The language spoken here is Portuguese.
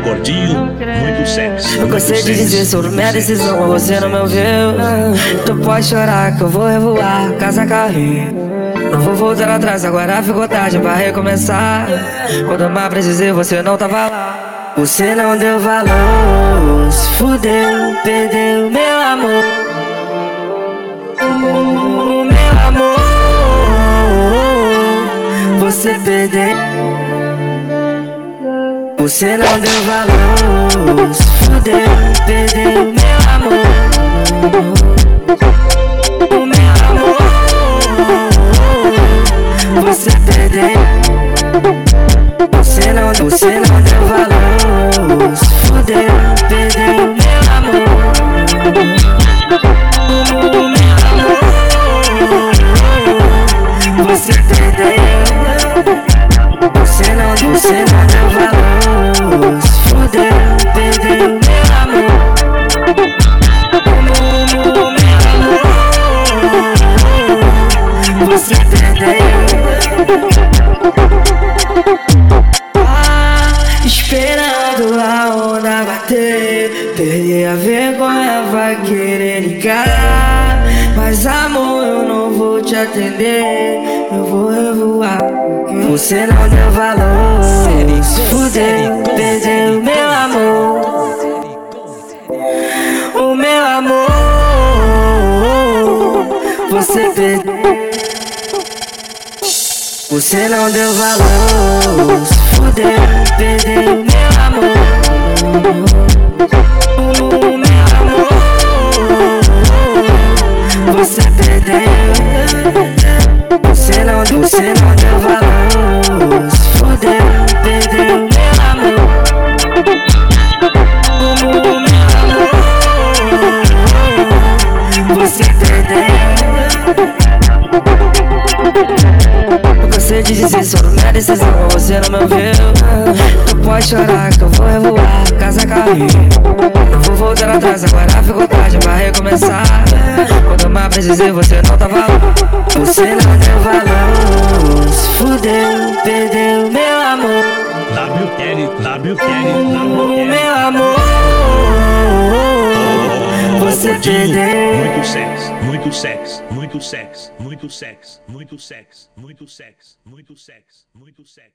gordinho, muito sexy. Eu gostei de dizer sobre minha decisão, mas você não me ouviu. Tu pode chorar que eu vou revoar, casa cair. Não vou voltar atrás, agora ficou tarde pra recomeçar. Quando eu mais precisei, você não tava lá. Você não deu valor, se fudeu, perdeu meu amor. Meu amor, você perdeu. Você não deu valor, se fudeu, perdeu meu amor. O meu amor, você perdeu. Você não, você não deu valor, se fudeu, perdeu meu amor. O meu amor, você perdeu. Você não, você não amor Você perdeu ah, Esperando a onda bater Perder a vergonha, vai querer ligar. Mas amor, eu não vou te atender Eu vou revoar Você não deu valor. Se fudeu, perdeu meu amor. O meu amor. Você perdeu você não deu valor, se fudeu, perdeu meu amor. O meu amor, você perdeu. Você não, você não deu valor, Eu cansei de sobre minha decisão, você não me ouviu. Pode chorar que eu vou revoar, casa cair. Não vou voltar atrás, agora ficou tarde pra recomeçar. Quando eu mais precisei, você não tava lá. Você não deu valor, se fudeu, perdeu meu amor. WL, WL, O WL. meu amor, você perdeu. Muito sexy, muito sexy, muito sexy, muito sexy, muito sexy, muito sexy, muito sexy, muito sexy.